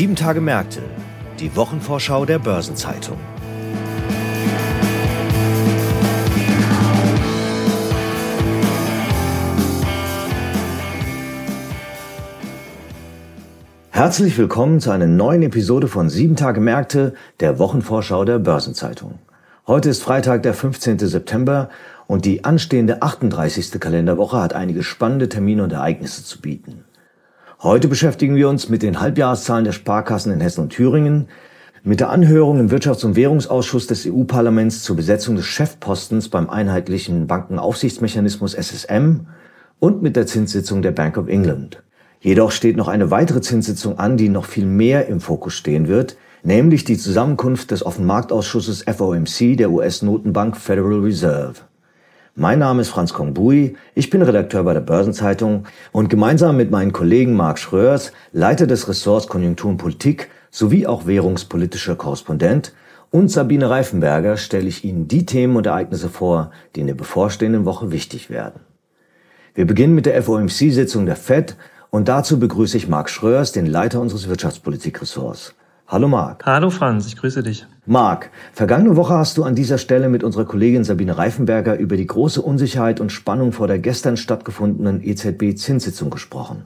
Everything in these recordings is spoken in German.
Sieben Tage Märkte, die Wochenvorschau der Börsenzeitung. Herzlich willkommen zu einer neuen Episode von Sieben Tage Märkte, der Wochenvorschau der Börsenzeitung. Heute ist Freitag, der 15. September und die anstehende 38. Kalenderwoche hat einige spannende Termine und Ereignisse zu bieten. Heute beschäftigen wir uns mit den Halbjahreszahlen der Sparkassen in Hessen und Thüringen, mit der Anhörung im Wirtschafts- und Währungsausschuss des EU-Parlaments zur Besetzung des Chefpostens beim einheitlichen Bankenaufsichtsmechanismus SSM und mit der Zinssitzung der Bank of England. Jedoch steht noch eine weitere Zinssitzung an, die noch viel mehr im Fokus stehen wird, nämlich die Zusammenkunft des Offenmarktausschusses FOMC der US-Notenbank Federal Reserve. Mein Name ist Franz Kongbui, ich bin Redakteur bei der Börsenzeitung und gemeinsam mit meinen Kollegen Marc Schröers, Leiter des Ressorts Konjunktur und Politik sowie auch währungspolitischer Korrespondent und Sabine Reifenberger stelle ich Ihnen die Themen und Ereignisse vor, die in der bevorstehenden Woche wichtig werden. Wir beginnen mit der FOMC-Sitzung der FED und dazu begrüße ich Marc Schröers, den Leiter unseres Wirtschaftspolitikressorts. Hallo Marc. Hallo Franz, ich grüße dich. Marc, vergangene Woche hast du an dieser Stelle mit unserer Kollegin Sabine Reifenberger über die große Unsicherheit und Spannung vor der gestern stattgefundenen EZB-Zinssitzung gesprochen.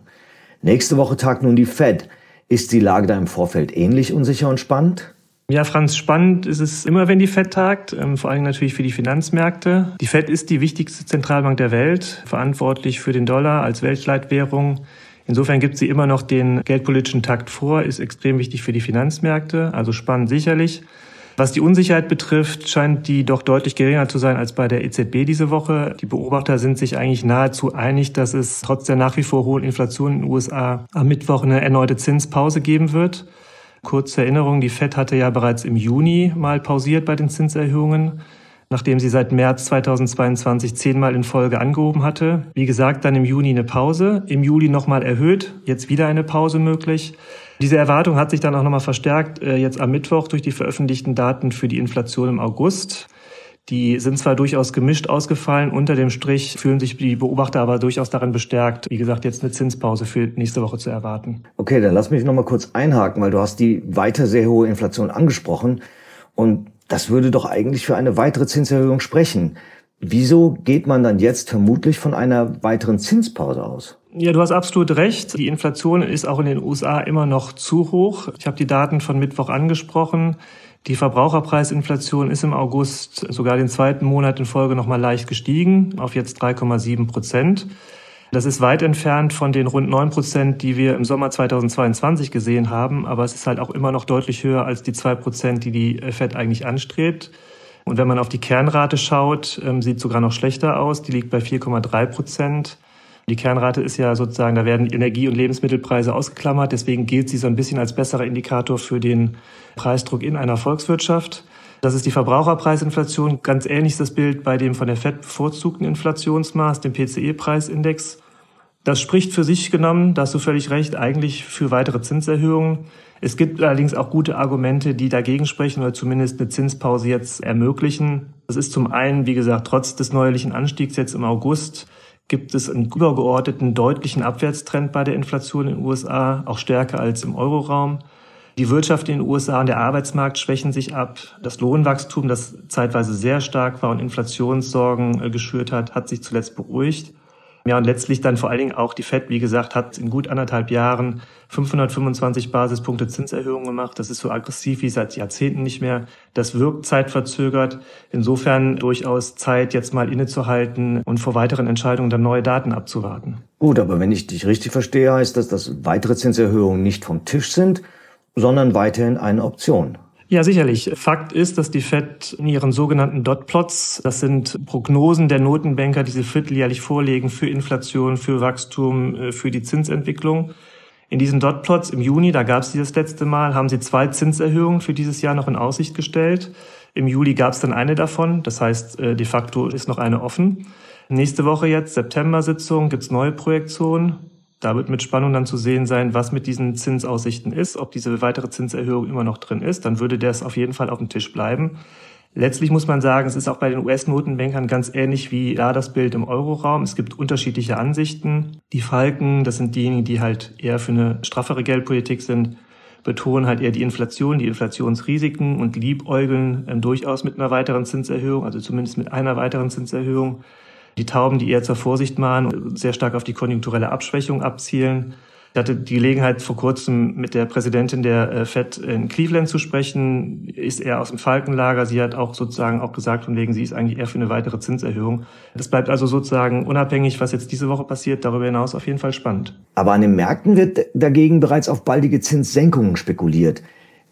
Nächste Woche tagt nun die Fed. Ist die Lage da im Vorfeld ähnlich unsicher und spannend? Ja, Franz, spannend ist es immer, wenn die Fed tagt, ähm, vor allem natürlich für die Finanzmärkte. Die Fed ist die wichtigste Zentralbank der Welt, verantwortlich für den Dollar als Weltleitwährung. Insofern gibt sie immer noch den geldpolitischen Takt vor, ist extrem wichtig für die Finanzmärkte, also spannend sicherlich. Was die Unsicherheit betrifft, scheint die doch deutlich geringer zu sein als bei der EZB diese Woche. Die Beobachter sind sich eigentlich nahezu einig, dass es trotz der nach wie vor hohen Inflation in den USA am Mittwoch eine erneute Zinspause geben wird. Kurze Erinnerung, die Fed hatte ja bereits im Juni mal pausiert bei den Zinserhöhungen nachdem sie seit März 2022 zehnmal in Folge angehoben hatte. Wie gesagt, dann im Juni eine Pause, im Juli nochmal erhöht, jetzt wieder eine Pause möglich. Diese Erwartung hat sich dann auch nochmal verstärkt, äh, jetzt am Mittwoch durch die veröffentlichten Daten für die Inflation im August. Die sind zwar durchaus gemischt ausgefallen, unter dem Strich fühlen sich die Beobachter aber durchaus darin bestärkt, wie gesagt, jetzt eine Zinspause für nächste Woche zu erwarten. Okay, dann lass mich nochmal kurz einhaken, weil du hast die weiter sehr hohe Inflation angesprochen. Und das würde doch eigentlich für eine weitere Zinserhöhung sprechen. Wieso geht man dann jetzt vermutlich von einer weiteren Zinspause aus? Ja, du hast absolut recht. Die Inflation ist auch in den USA immer noch zu hoch. Ich habe die Daten von Mittwoch angesprochen. Die Verbraucherpreisinflation ist im August sogar den zweiten Monat in Folge noch mal leicht gestiegen auf jetzt 3,7 Prozent. Das ist weit entfernt von den rund 9 Prozent, die wir im Sommer 2022 gesehen haben, aber es ist halt auch immer noch deutlich höher als die 2 Prozent, die die Fed eigentlich anstrebt. Und wenn man auf die Kernrate schaut, ähm, sieht sogar noch schlechter aus. Die liegt bei 4,3 Prozent. Die Kernrate ist ja sozusagen, da werden Energie- und Lebensmittelpreise ausgeklammert. Deswegen gilt sie so ein bisschen als besserer Indikator für den Preisdruck in einer Volkswirtschaft. Das ist die Verbraucherpreisinflation. Ganz ähnlich ist das Bild bei dem von der FED bevorzugten Inflationsmaß, dem PCE-Preisindex. Das spricht für sich genommen, da hast du völlig recht, eigentlich für weitere Zinserhöhungen. Es gibt allerdings auch gute Argumente, die dagegen sprechen oder zumindest eine Zinspause jetzt ermöglichen. Das ist zum einen, wie gesagt, trotz des neuerlichen Anstiegs jetzt im August gibt es einen übergeordneten deutlichen Abwärtstrend bei der Inflation in den USA, auch stärker als im Euroraum. Die Wirtschaft in den USA und der Arbeitsmarkt schwächen sich ab. Das Lohnwachstum, das zeitweise sehr stark war und Inflationssorgen äh, geschürt hat, hat sich zuletzt beruhigt. Ja, und letztlich dann vor allen Dingen auch die FED, wie gesagt, hat in gut anderthalb Jahren 525 Basispunkte Zinserhöhungen gemacht. Das ist so aggressiv wie seit Jahrzehnten nicht mehr. Das wirkt zeitverzögert. Insofern durchaus Zeit, jetzt mal innezuhalten und vor weiteren Entscheidungen dann neue Daten abzuwarten. Gut, aber wenn ich dich richtig verstehe, heißt das, dass weitere Zinserhöhungen nicht vom Tisch sind, sondern weiterhin eine Option. Ja, sicherlich. Fakt ist, dass die Fed in ihren sogenannten Dot-Plots, das sind Prognosen der Notenbanker, die sie vierteljährlich vorlegen für Inflation, für Wachstum, äh, für die Zinsentwicklung. In diesen Dot-Plots im Juni, da gab es die das letzte Mal, haben sie zwei Zinserhöhungen für dieses Jahr noch in Aussicht gestellt. Im Juli gab es dann eine davon, das heißt, äh, de facto ist noch eine offen. Nächste Woche jetzt, September-Sitzung, gibt's neue Projektionen. Da wird mit Spannung dann zu sehen sein, was mit diesen Zinsaussichten ist, ob diese weitere Zinserhöhung immer noch drin ist. Dann würde das auf jeden Fall auf dem Tisch bleiben. Letztlich muss man sagen, es ist auch bei den US-Notenbankern ganz ähnlich wie da das Bild im Euroraum. Es gibt unterschiedliche Ansichten. Die Falken, das sind diejenigen, die halt eher für eine straffere Geldpolitik sind, betonen halt eher die Inflation, die Inflationsrisiken und liebäugeln ähm, durchaus mit einer weiteren Zinserhöhung, also zumindest mit einer weiteren Zinserhöhung. Die Tauben, die eher zur Vorsicht mahnen, sehr stark auf die konjunkturelle Abschwächung abzielen. Ich hatte die Gelegenheit, vor kurzem mit der Präsidentin der äh, FED in Cleveland zu sprechen. Ist eher aus dem Falkenlager. Sie hat auch sozusagen auch gesagt, von wegen, sie ist eigentlich eher für eine weitere Zinserhöhung. Das bleibt also sozusagen unabhängig, was jetzt diese Woche passiert, darüber hinaus auf jeden Fall spannend. Aber an den Märkten wird dagegen bereits auf baldige Zinssenkungen spekuliert.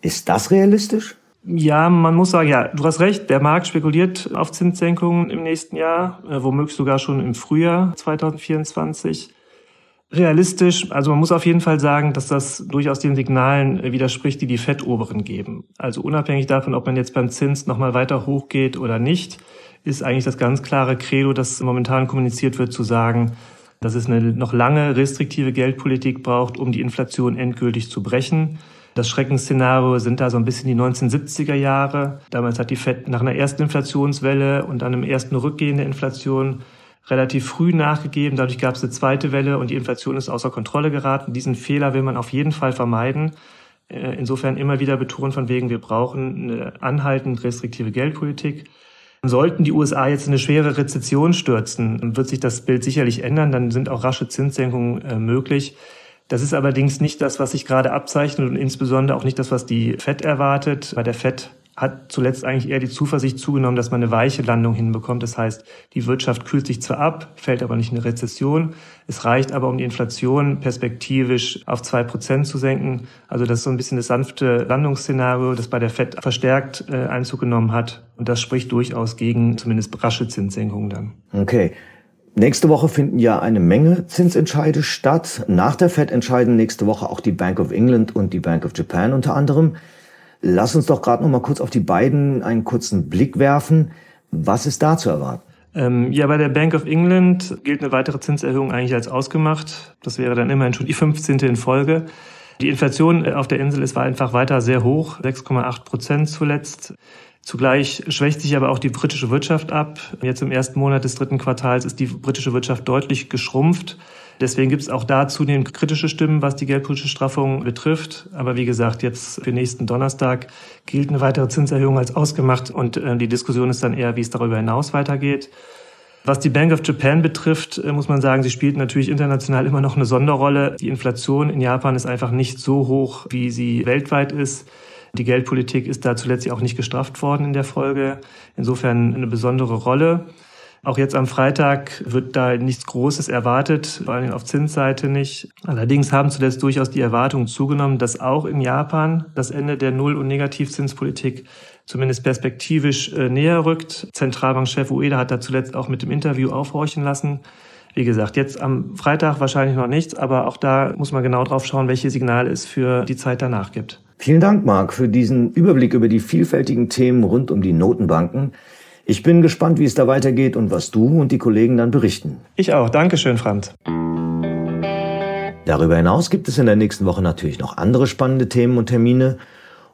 Ist das realistisch? Ja, man muss sagen, ja, du hast recht, der Markt spekuliert auf Zinssenkungen im nächsten Jahr, äh, womöglich sogar schon im Frühjahr 2024 realistisch. Also man muss auf jeden Fall sagen, dass das durchaus den Signalen widerspricht, die die FED-Oberen geben. Also unabhängig davon, ob man jetzt beim Zins nochmal weiter hochgeht oder nicht, ist eigentlich das ganz klare Credo, das momentan kommuniziert wird, zu sagen, dass es eine noch lange restriktive Geldpolitik braucht, um die Inflation endgültig zu brechen. Das Schreckensszenario sind da so ein bisschen die 1970er Jahre. Damals hat die FED nach einer ersten Inflationswelle und dann einem ersten Rückgehen der Inflation relativ früh nachgegeben. Dadurch gab es eine zweite Welle und die Inflation ist außer Kontrolle geraten. Diesen Fehler will man auf jeden Fall vermeiden. Äh, insofern immer wieder betonen von wegen, wir brauchen eine anhaltend restriktive Geldpolitik. Sollten die USA jetzt in eine schwere Rezession stürzen, wird sich das Bild sicherlich ändern. Dann sind auch rasche Zinssenkungen äh, möglich. Das ist allerdings nicht das, was sich gerade abzeichnet und insbesondere auch nicht das, was die FED erwartet. Bei der FED hat zuletzt eigentlich eher die Zuversicht zugenommen, dass man eine weiche Landung hinbekommt. Das heißt, die Wirtschaft kühlt sich zwar ab, fällt aber nicht in eine Rezession. Es reicht aber, um die Inflation perspektivisch auf zwei Prozent zu senken. Also das ist so ein bisschen das sanfte Landungsszenario, das bei der FED verstärkt äh, Einzug genommen hat. Und das spricht durchaus gegen zumindest rasche Zinssenkungen dann. Okay. Nächste Woche finden ja eine Menge Zinsentscheide statt. Nach der Fed entscheiden nächste Woche auch die Bank of England und die Bank of Japan unter anderem. Lass uns doch gerade noch mal kurz auf die beiden einen kurzen Blick werfen. Was ist da zu erwarten? Ähm, ja, bei der Bank of England gilt eine weitere Zinserhöhung eigentlich als ausgemacht. Das wäre dann immerhin schon die 15. in Folge. Die Inflation äh, auf der Insel ist einfach weiter sehr hoch, 6,8 Prozent zuletzt. Zugleich schwächt sich aber auch die britische Wirtschaft ab. Jetzt im ersten Monat des dritten Quartals ist die britische Wirtschaft deutlich geschrumpft. Deswegen gibt es auch da zunehmend kritische Stimmen, was die geldpolitische Straffung betrifft. Aber wie gesagt, jetzt für nächsten Donnerstag gilt eine weitere Zinserhöhung als ausgemacht und äh, die Diskussion ist dann eher, wie es darüber hinaus weitergeht. Was die Bank of Japan betrifft, äh, muss man sagen, sie spielt natürlich international immer noch eine Sonderrolle. Die Inflation in Japan ist einfach nicht so hoch, wie sie weltweit ist. Die Geldpolitik ist da zuletzt auch nicht gestrafft worden in der Folge. Insofern eine besondere Rolle. Auch jetzt am Freitag wird da nichts Großes erwartet, vor allem auf Zinsseite nicht. Allerdings haben zuletzt durchaus die Erwartungen zugenommen, dass auch in Japan das Ende der Null- und Negativzinspolitik zumindest perspektivisch äh, näher rückt. Zentralbankchef Ueda hat da zuletzt auch mit dem Interview aufhorchen lassen. Wie gesagt, jetzt am Freitag wahrscheinlich noch nichts, aber auch da muss man genau drauf schauen, welche Signale es für die Zeit danach gibt. Vielen Dank, Marc, für diesen Überblick über die vielfältigen Themen rund um die Notenbanken. Ich bin gespannt, wie es da weitergeht und was du und die Kollegen dann berichten. Ich auch. Dankeschön, Franz. Darüber hinaus gibt es in der nächsten Woche natürlich noch andere spannende Themen und Termine.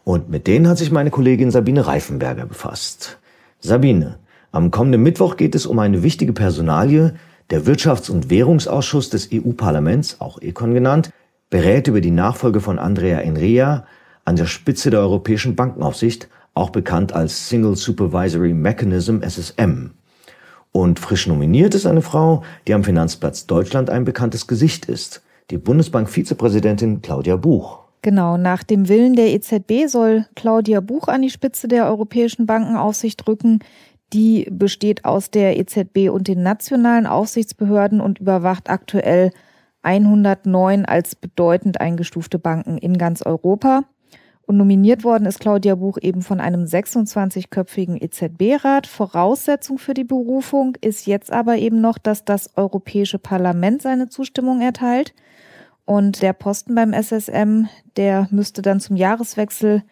Und mit denen hat sich meine Kollegin Sabine Reifenberger befasst. Sabine, am kommenden Mittwoch geht es um eine wichtige Personalie. Der Wirtschafts- und Währungsausschuss des EU-Parlaments, auch Econ genannt, berät über die Nachfolge von Andrea Enria an der Spitze der Europäischen Bankenaufsicht auch bekannt als Single Supervisory Mechanism SSM. Und frisch nominiert ist eine Frau, die am Finanzplatz Deutschland ein bekanntes Gesicht ist, die Bundesbank-Vizepräsidentin Claudia Buch. Genau, nach dem Willen der EZB soll Claudia Buch an die Spitze der Europäischen Bankenaufsicht rücken. Die besteht aus der EZB und den nationalen Aufsichtsbehörden und überwacht aktuell 109 als bedeutend eingestufte Banken in ganz Europa. Und nominiert worden ist Claudia Buch eben von einem 26-köpfigen EZB-Rat. Voraussetzung für die Berufung ist jetzt aber eben noch, dass das Europäische Parlament seine Zustimmung erteilt. Und der Posten beim SSM, der müsste dann zum Jahreswechsel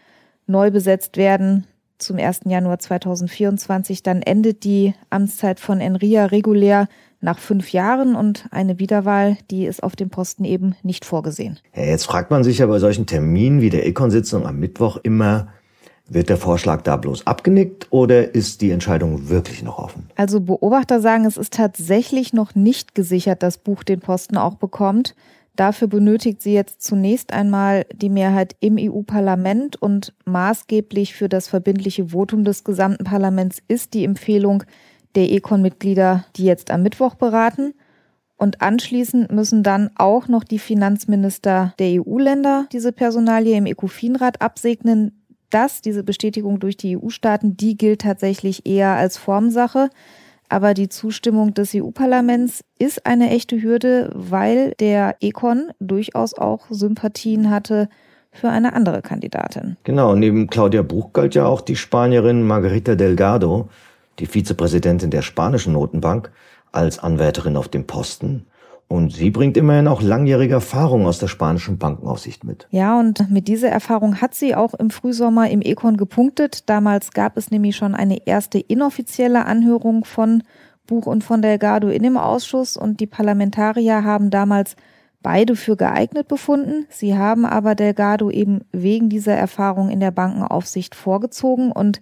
neu besetzt werden. Zum 1. Januar 2024. Dann endet die Amtszeit von Enria regulär nach fünf Jahren und eine Wiederwahl, die ist auf dem Posten eben nicht vorgesehen. Ja, jetzt fragt man sich ja bei solchen Terminen wie der Econ-Sitzung am Mittwoch immer, wird der Vorschlag da bloß abgenickt oder ist die Entscheidung wirklich noch offen? Also Beobachter sagen, es ist tatsächlich noch nicht gesichert, dass Buch den Posten auch bekommt. Dafür benötigt sie jetzt zunächst einmal die Mehrheit im EU-Parlament und maßgeblich für das verbindliche Votum des gesamten Parlaments ist die Empfehlung der Econ-Mitglieder, die jetzt am Mittwoch beraten. Und anschließend müssen dann auch noch die Finanzminister der EU-Länder diese Personalie im ECOFIN-Rat absegnen. Das, diese Bestätigung durch die EU-Staaten, die gilt tatsächlich eher als Formsache. Aber die Zustimmung des EU-Parlaments ist eine echte Hürde, weil der Econ durchaus auch Sympathien hatte für eine andere Kandidatin. Genau, neben Claudia Buch galt ja auch die Spanierin Margarita Delgado, die Vizepräsidentin der spanischen Notenbank, als Anwärterin auf dem Posten. Und sie bringt immerhin auch langjährige Erfahrung aus der spanischen Bankenaufsicht mit. Ja, und mit dieser Erfahrung hat sie auch im Frühsommer im Econ gepunktet. Damals gab es nämlich schon eine erste inoffizielle Anhörung von Buch und von Delgado in dem Ausschuss und die Parlamentarier haben damals beide für geeignet befunden. Sie haben aber Delgado eben wegen dieser Erfahrung in der Bankenaufsicht vorgezogen und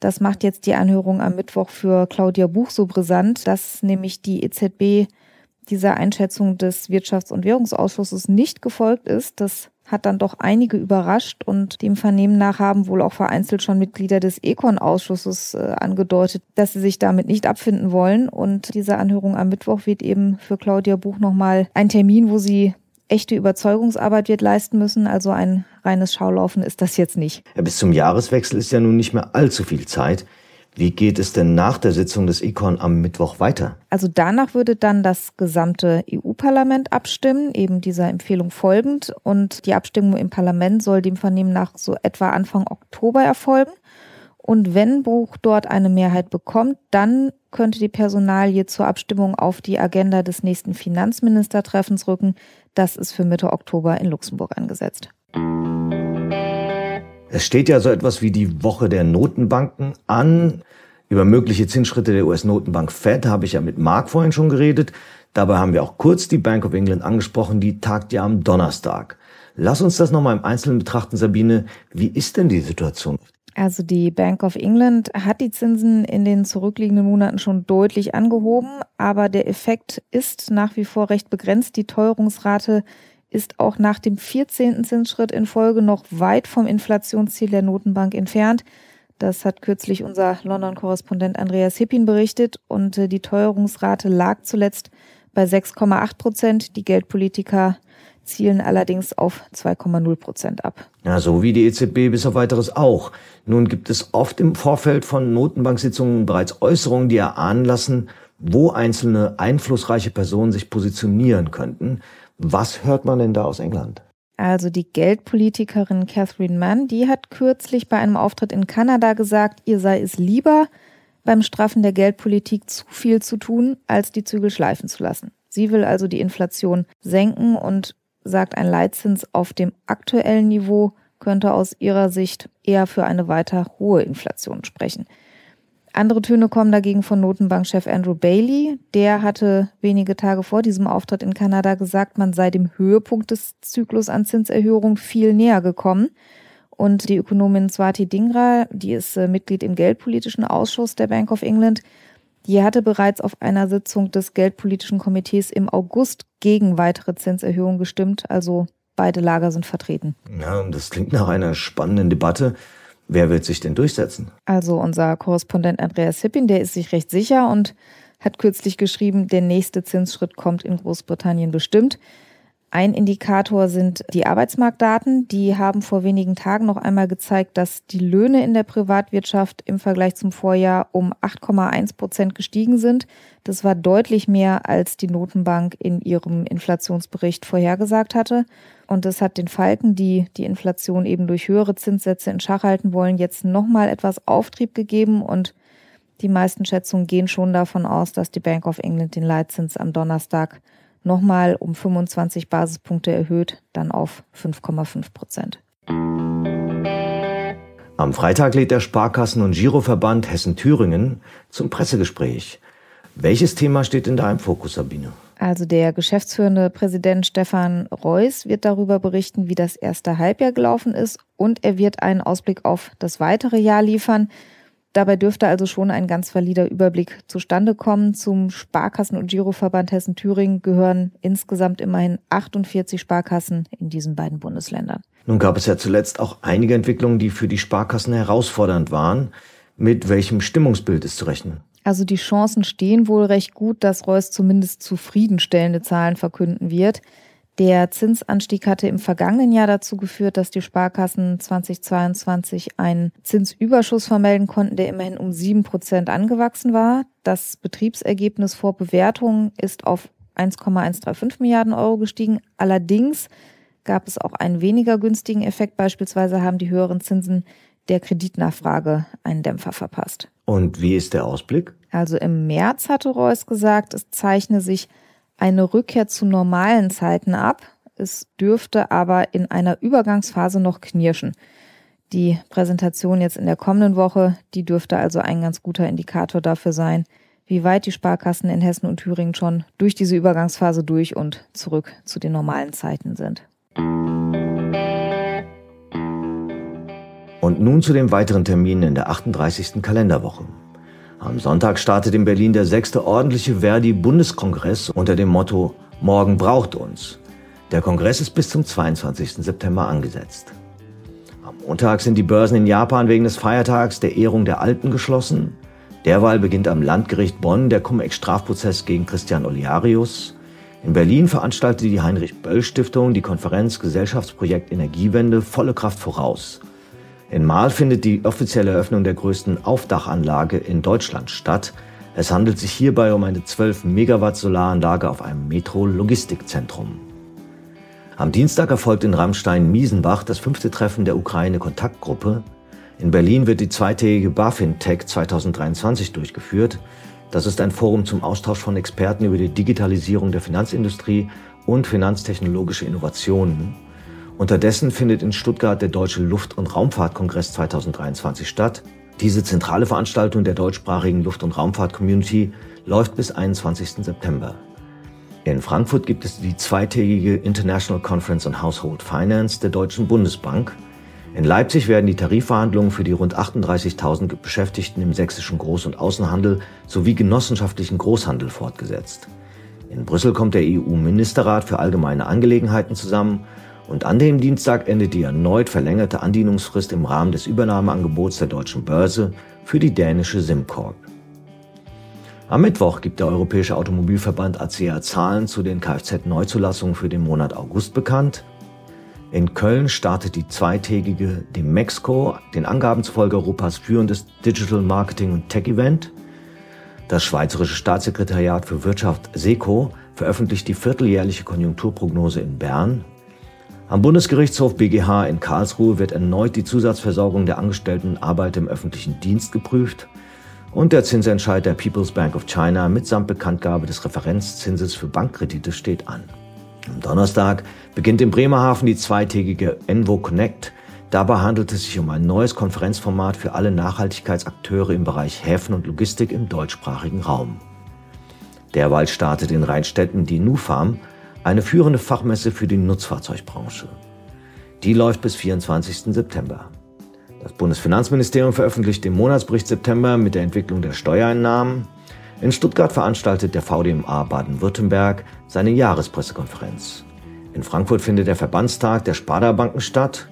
das macht jetzt die Anhörung am Mittwoch für Claudia Buch so brisant, dass nämlich die EZB dieser Einschätzung des Wirtschafts- und Währungsausschusses nicht gefolgt ist. Das hat dann doch einige überrascht und dem Vernehmen nach haben wohl auch vereinzelt schon Mitglieder des Econ-Ausschusses äh, angedeutet, dass sie sich damit nicht abfinden wollen. Und diese Anhörung am Mittwoch wird eben für Claudia Buch nochmal ein Termin, wo sie echte Überzeugungsarbeit wird leisten müssen. Also ein reines Schaulaufen ist das jetzt nicht. Ja, bis zum Jahreswechsel ist ja nun nicht mehr allzu viel Zeit. Wie geht es denn nach der Sitzung des Econ am Mittwoch weiter? Also danach würde dann das gesamte EU-Parlament abstimmen, eben dieser Empfehlung folgend. Und die Abstimmung im Parlament soll dem Vernehmen nach so etwa Anfang Oktober erfolgen. Und wenn Buch dort eine Mehrheit bekommt, dann könnte die Personalie zur Abstimmung auf die Agenda des nächsten Finanzministertreffens rücken. Das ist für Mitte Oktober in Luxemburg angesetzt. Es steht ja so etwas wie die Woche der Notenbanken an. Über mögliche Zinsschritte der US-Notenbank Fed habe ich ja mit Mark vorhin schon geredet. Dabei haben wir auch kurz die Bank of England angesprochen, die tagt ja am Donnerstag. Lass uns das nochmal im Einzelnen betrachten, Sabine. Wie ist denn die Situation? Also die Bank of England hat die Zinsen in den zurückliegenden Monaten schon deutlich angehoben, aber der Effekt ist nach wie vor recht begrenzt. Die Teuerungsrate ist auch nach dem 14. Zinsschritt in Folge noch weit vom Inflationsziel der Notenbank entfernt. Das hat kürzlich unser London-Korrespondent Andreas Hippin berichtet und äh, die Teuerungsrate lag zuletzt bei 6,8 Prozent. Die Geldpolitiker zielen allerdings auf 2,0 Prozent ab. Ja, so wie die EZB bis auf weiteres auch. Nun gibt es oft im Vorfeld von Notenbanksitzungen bereits Äußerungen, die erahnen lassen, wo einzelne einflussreiche Personen sich positionieren könnten. Was hört man denn da aus England? Also die Geldpolitikerin Catherine Mann, die hat kürzlich bei einem Auftritt in Kanada gesagt, ihr sei es lieber, beim Straffen der Geldpolitik zu viel zu tun, als die Zügel schleifen zu lassen. Sie will also die Inflation senken und sagt, ein Leitzins auf dem aktuellen Niveau könnte aus ihrer Sicht eher für eine weiter hohe Inflation sprechen. Andere Töne kommen dagegen von Notenbankchef Andrew Bailey. Der hatte wenige Tage vor diesem Auftritt in Kanada gesagt, man sei dem Höhepunkt des Zyklus an Zinserhöhung viel näher gekommen. Und die Ökonomin Swati Dingra, die ist äh, Mitglied im Geldpolitischen Ausschuss der Bank of England, die hatte bereits auf einer Sitzung des Geldpolitischen Komitees im August gegen weitere Zinserhöhungen gestimmt. Also beide Lager sind vertreten. Ja, das klingt nach einer spannenden Debatte. Wer wird sich denn durchsetzen? Also unser Korrespondent Andreas Hippin, der ist sich recht sicher und hat kürzlich geschrieben, der nächste Zinsschritt kommt in Großbritannien bestimmt. Ein Indikator sind die Arbeitsmarktdaten. Die haben vor wenigen Tagen noch einmal gezeigt, dass die Löhne in der Privatwirtschaft im Vergleich zum Vorjahr um 8,1 Prozent gestiegen sind. Das war deutlich mehr, als die Notenbank in ihrem Inflationsbericht vorhergesagt hatte. Und das hat den Falken, die die Inflation eben durch höhere Zinssätze in Schach halten wollen, jetzt nochmal etwas Auftrieb gegeben. Und die meisten Schätzungen gehen schon davon aus, dass die Bank of England den Leitzins am Donnerstag nochmal um 25 Basispunkte erhöht, dann auf 5,5 Prozent. Am Freitag lädt der Sparkassen- und Giroverband Hessen-Thüringen zum Pressegespräch. Welches Thema steht in deinem Fokus, Sabine? Also der geschäftsführende Präsident Stefan Reuss wird darüber berichten, wie das erste Halbjahr gelaufen ist und er wird einen Ausblick auf das weitere Jahr liefern. Dabei dürfte also schon ein ganz valider Überblick zustande kommen. Zum Sparkassen- und Giroverband Hessen-Thüringen gehören insgesamt immerhin 48 Sparkassen in diesen beiden Bundesländern. Nun gab es ja zuletzt auch einige Entwicklungen, die für die Sparkassen herausfordernd waren. Mit welchem Stimmungsbild ist zu rechnen? Also die Chancen stehen wohl recht gut, dass Reus zumindest zufriedenstellende Zahlen verkünden wird. Der Zinsanstieg hatte im vergangenen Jahr dazu geführt, dass die Sparkassen 2022 einen Zinsüberschuss vermelden konnten, der immerhin um sieben Prozent angewachsen war. Das Betriebsergebnis vor Bewertung ist auf 1,135 Milliarden Euro gestiegen. Allerdings gab es auch einen weniger günstigen Effekt. Beispielsweise haben die höheren Zinsen der Kreditnachfrage einen Dämpfer verpasst. Und wie ist der Ausblick? Also im März hatte Reus gesagt, es zeichne sich eine Rückkehr zu normalen Zeiten ab. Es dürfte aber in einer Übergangsphase noch knirschen. Die Präsentation jetzt in der kommenden Woche, die dürfte also ein ganz guter Indikator dafür sein, wie weit die Sparkassen in Hessen und Thüringen schon durch diese Übergangsphase durch und zurück zu den normalen Zeiten sind. Und nun zu den weiteren Terminen in der 38. Kalenderwoche. Am Sonntag startet in Berlin der sechste ordentliche Verdi-Bundeskongress unter dem Motto Morgen braucht uns. Der Kongress ist bis zum 22. September angesetzt. Am Montag sind die Börsen in Japan wegen des Feiertags der Ehrung der Alten geschlossen. Derweil beginnt am Landgericht Bonn der Cum-Ex-Strafprozess gegen Christian Oliarius. In Berlin veranstaltet die Heinrich-Böll-Stiftung die Konferenz Gesellschaftsprojekt Energiewende volle Kraft voraus. In Mahl findet die offizielle Eröffnung der größten Aufdachanlage in Deutschland statt. Es handelt sich hierbei um eine 12 Megawatt Solaranlage auf einem Metro-Logistikzentrum. Am Dienstag erfolgt in Rammstein-Miesenbach das fünfte Treffen der Ukraine-Kontaktgruppe. In Berlin wird die zweitägige BaFin-Tech 2023 durchgeführt. Das ist ein Forum zum Austausch von Experten über die Digitalisierung der Finanzindustrie und finanztechnologische Innovationen. Unterdessen findet in Stuttgart der Deutsche Luft- und Raumfahrtkongress 2023 statt. Diese zentrale Veranstaltung der deutschsprachigen Luft- und Raumfahrt-Community läuft bis 21. September. In Frankfurt gibt es die zweitägige International Conference on Household Finance der Deutschen Bundesbank. In Leipzig werden die Tarifverhandlungen für die rund 38.000 Beschäftigten im sächsischen Groß- und Außenhandel sowie genossenschaftlichen Großhandel fortgesetzt. In Brüssel kommt der EU-Ministerrat für allgemeine Angelegenheiten zusammen und an dem Dienstag endet die erneut verlängerte Andienungsfrist im Rahmen des Übernahmeangebots der deutschen Börse für die dänische SimCorp. Am Mittwoch gibt der Europäische Automobilverband ACEA Zahlen zu den Kfz-Neuzulassungen für den Monat August bekannt. In Köln startet die zweitägige Demexco, den Angaben zufolge Europas führendes Digital Marketing und Tech Event. Das Schweizerische Staatssekretariat für Wirtschaft SECO veröffentlicht die vierteljährliche Konjunkturprognose in Bern. Am Bundesgerichtshof BGH in Karlsruhe wird erneut die Zusatzversorgung der Angestellten und Arbeiter im öffentlichen Dienst geprüft und der Zinsentscheid der People's Bank of China mitsamt Bekanntgabe des Referenzzinses für Bankkredite steht an. Am Donnerstag beginnt in Bremerhaven die zweitägige Envo Connect. Dabei handelt es sich um ein neues Konferenzformat für alle Nachhaltigkeitsakteure im Bereich Häfen und Logistik im deutschsprachigen Raum. Derweil startet in Rheinstetten die NUFAM, eine führende Fachmesse für die Nutzfahrzeugbranche. Die läuft bis 24. September. Das Bundesfinanzministerium veröffentlicht den Monatsbericht September mit der Entwicklung der Steuereinnahmen. In Stuttgart veranstaltet der VDMA Baden-Württemberg seine Jahrespressekonferenz. In Frankfurt findet der Verbandstag der Sparda-Banken statt.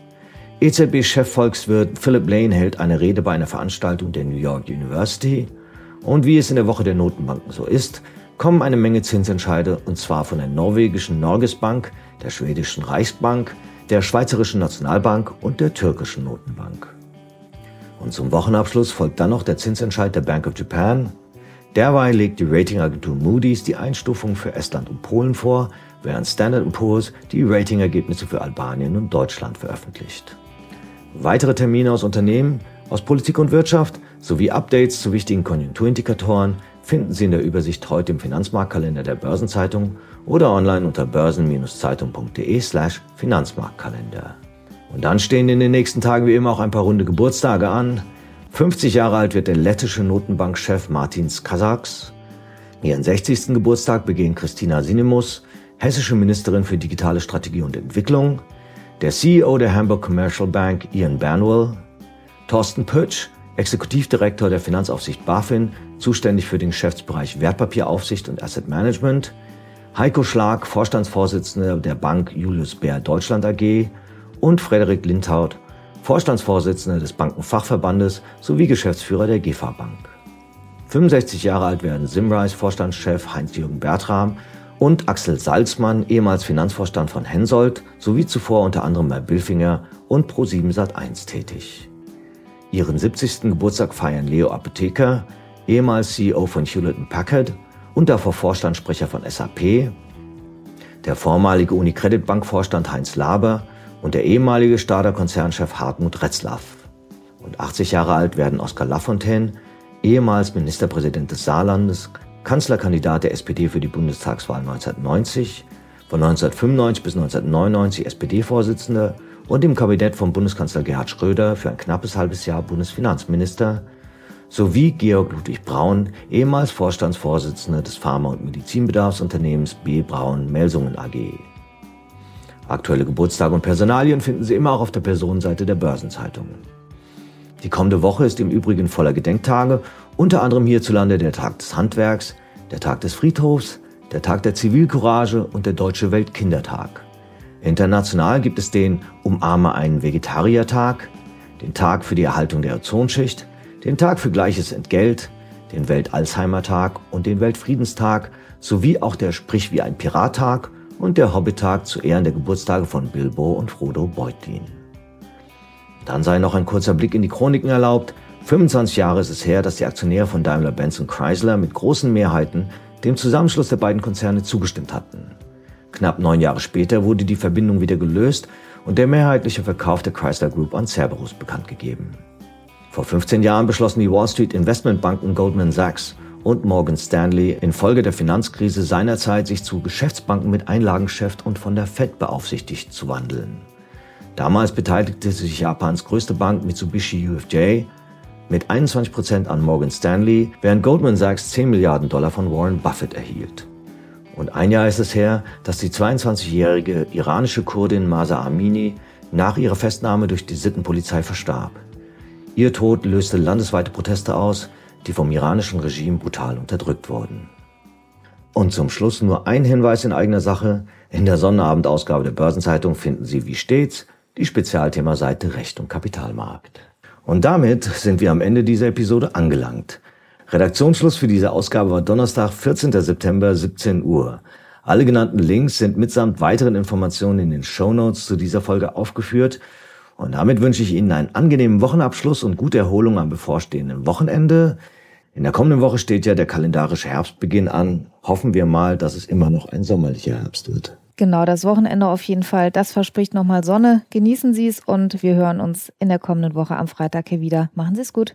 EZB-Chefvolkswirt Philip Lane hält eine Rede bei einer Veranstaltung der New York University. Und wie es in der Woche der Notenbanken so ist, kommen eine Menge Zinsentscheide und zwar von der norwegischen Norges Bank, der schwedischen Reichsbank, der schweizerischen Nationalbank und der türkischen Notenbank. Und zum Wochenabschluss folgt dann noch der Zinsentscheid der Bank of Japan. Derweil legt die Ratingagentur Moody's die Einstufung für Estland und Polen vor, während Standard Poor's die Ratingergebnisse für Albanien und Deutschland veröffentlicht. Weitere Termine aus Unternehmen, aus Politik und Wirtschaft sowie Updates zu wichtigen Konjunkturindikatoren finden Sie in der Übersicht heute im Finanzmarktkalender der Börsenzeitung oder online unter börsen-zeitung.de slash Finanzmarktkalender. Und dann stehen in den nächsten Tagen wie immer auch ein paar runde Geburtstage an. 50 Jahre alt wird der lettische Notenbankchef Martins Kasaks. Ihren 60. Geburtstag begehen Christina Sinemus, hessische Ministerin für digitale Strategie und Entwicklung, der CEO der Hamburg Commercial Bank Ian Bernwell, Thorsten Pötsch, Exekutivdirektor der Finanzaufsicht BaFin, zuständig für den Geschäftsbereich Wertpapieraufsicht und Asset Management, Heiko Schlag, Vorstandsvorsitzender der Bank Julius Bär Deutschland AG und Frederik Lindhaut, Vorstandsvorsitzender des Bankenfachverbandes sowie Geschäftsführer der GEFA Bank. 65 Jahre alt werden Simrise Vorstandschef Heinz-Jürgen Bertram und Axel Salzmann, ehemals Finanzvorstand von Hensoldt, sowie zuvor unter anderem bei Billfinger und Pro7 Sat1 tätig. Ihren 70. Geburtstag feiern Leo Apotheker, ehemals CEO von Hewlett Packard und davor Vorstandssprecher von SAP, der vormalige Unicredit Bank Vorstand Heinz Laber und der ehemalige Stader Konzernchef Hartmut Retzlaff. Und 80 Jahre alt werden Oskar Lafontaine, ehemals Ministerpräsident des Saarlandes, Kanzlerkandidat der SPD für die Bundestagswahl 1990, von 1995 bis 1999 SPD-Vorsitzender und im Kabinett von Bundeskanzler Gerhard Schröder für ein knappes halbes Jahr Bundesfinanzminister, sowie Georg Ludwig Braun, ehemals Vorstandsvorsitzender des Pharma- und Medizinbedarfsunternehmens B. Braun Melsungen AG. Aktuelle Geburtstage und Personalien finden Sie immer auch auf der Personenseite der Börsenzeitung. Die kommende Woche ist im Übrigen voller Gedenktage, unter anderem hierzulande der Tag des Handwerks, der Tag des Friedhofs, der Tag der Zivilcourage und der Deutsche Weltkindertag. International gibt es den Umarme einen Vegetariertag, den Tag für die Erhaltung der Ozonschicht, den Tag für gleiches Entgelt, den Welt-Alzheimer-Tag und den Weltfriedenstag sowie auch der Sprich wie ein Pirattag und der Hobbittag zu Ehren der Geburtstage von Bilbo und Frodo Beutlin. Dann sei noch ein kurzer Blick in die Chroniken erlaubt. 25 Jahre ist es her, dass die Aktionäre von Daimler-Benz und Chrysler mit großen Mehrheiten dem Zusammenschluss der beiden Konzerne zugestimmt hatten. Knapp neun Jahre später wurde die Verbindung wieder gelöst und der mehrheitliche Verkauf der Chrysler Group an Cerberus bekannt gegeben. Vor 15 Jahren beschlossen die Wall Street Investmentbanken Goldman Sachs und Morgan Stanley infolge der Finanzkrise seinerzeit sich zu Geschäftsbanken mit Einlagengeschäft und von der Fed beaufsichtigt zu wandeln. Damals beteiligte sich Japans größte Bank Mitsubishi UFJ mit 21% an Morgan Stanley, während Goldman Sachs 10 Milliarden Dollar von Warren Buffett erhielt. Und ein Jahr ist es her, dass die 22-jährige iranische Kurdin Masa Amini nach ihrer Festnahme durch die Sittenpolizei verstarb. Ihr Tod löste landesweite Proteste aus, die vom iranischen Regime brutal unterdrückt wurden. Und zum Schluss nur ein Hinweis in eigener Sache. In der Sonnenabendausgabe der Börsenzeitung finden Sie wie stets die Spezialthemaseite Recht und Kapitalmarkt. Und damit sind wir am Ende dieser Episode angelangt. Redaktionsschluss für diese Ausgabe war Donnerstag, 14. September, 17 Uhr. Alle genannten Links sind mitsamt weiteren Informationen in den Show Notes zu dieser Folge aufgeführt. Und damit wünsche ich Ihnen einen angenehmen Wochenabschluss und gute Erholung am bevorstehenden Wochenende. In der kommenden Woche steht ja der kalendarische Herbstbeginn an. Hoffen wir mal, dass es immer noch ein sommerlicher Herbst wird. Genau, das Wochenende auf jeden Fall. Das verspricht nochmal Sonne. Genießen Sie es und wir hören uns in der kommenden Woche am Freitag hier wieder. Machen Sie es gut.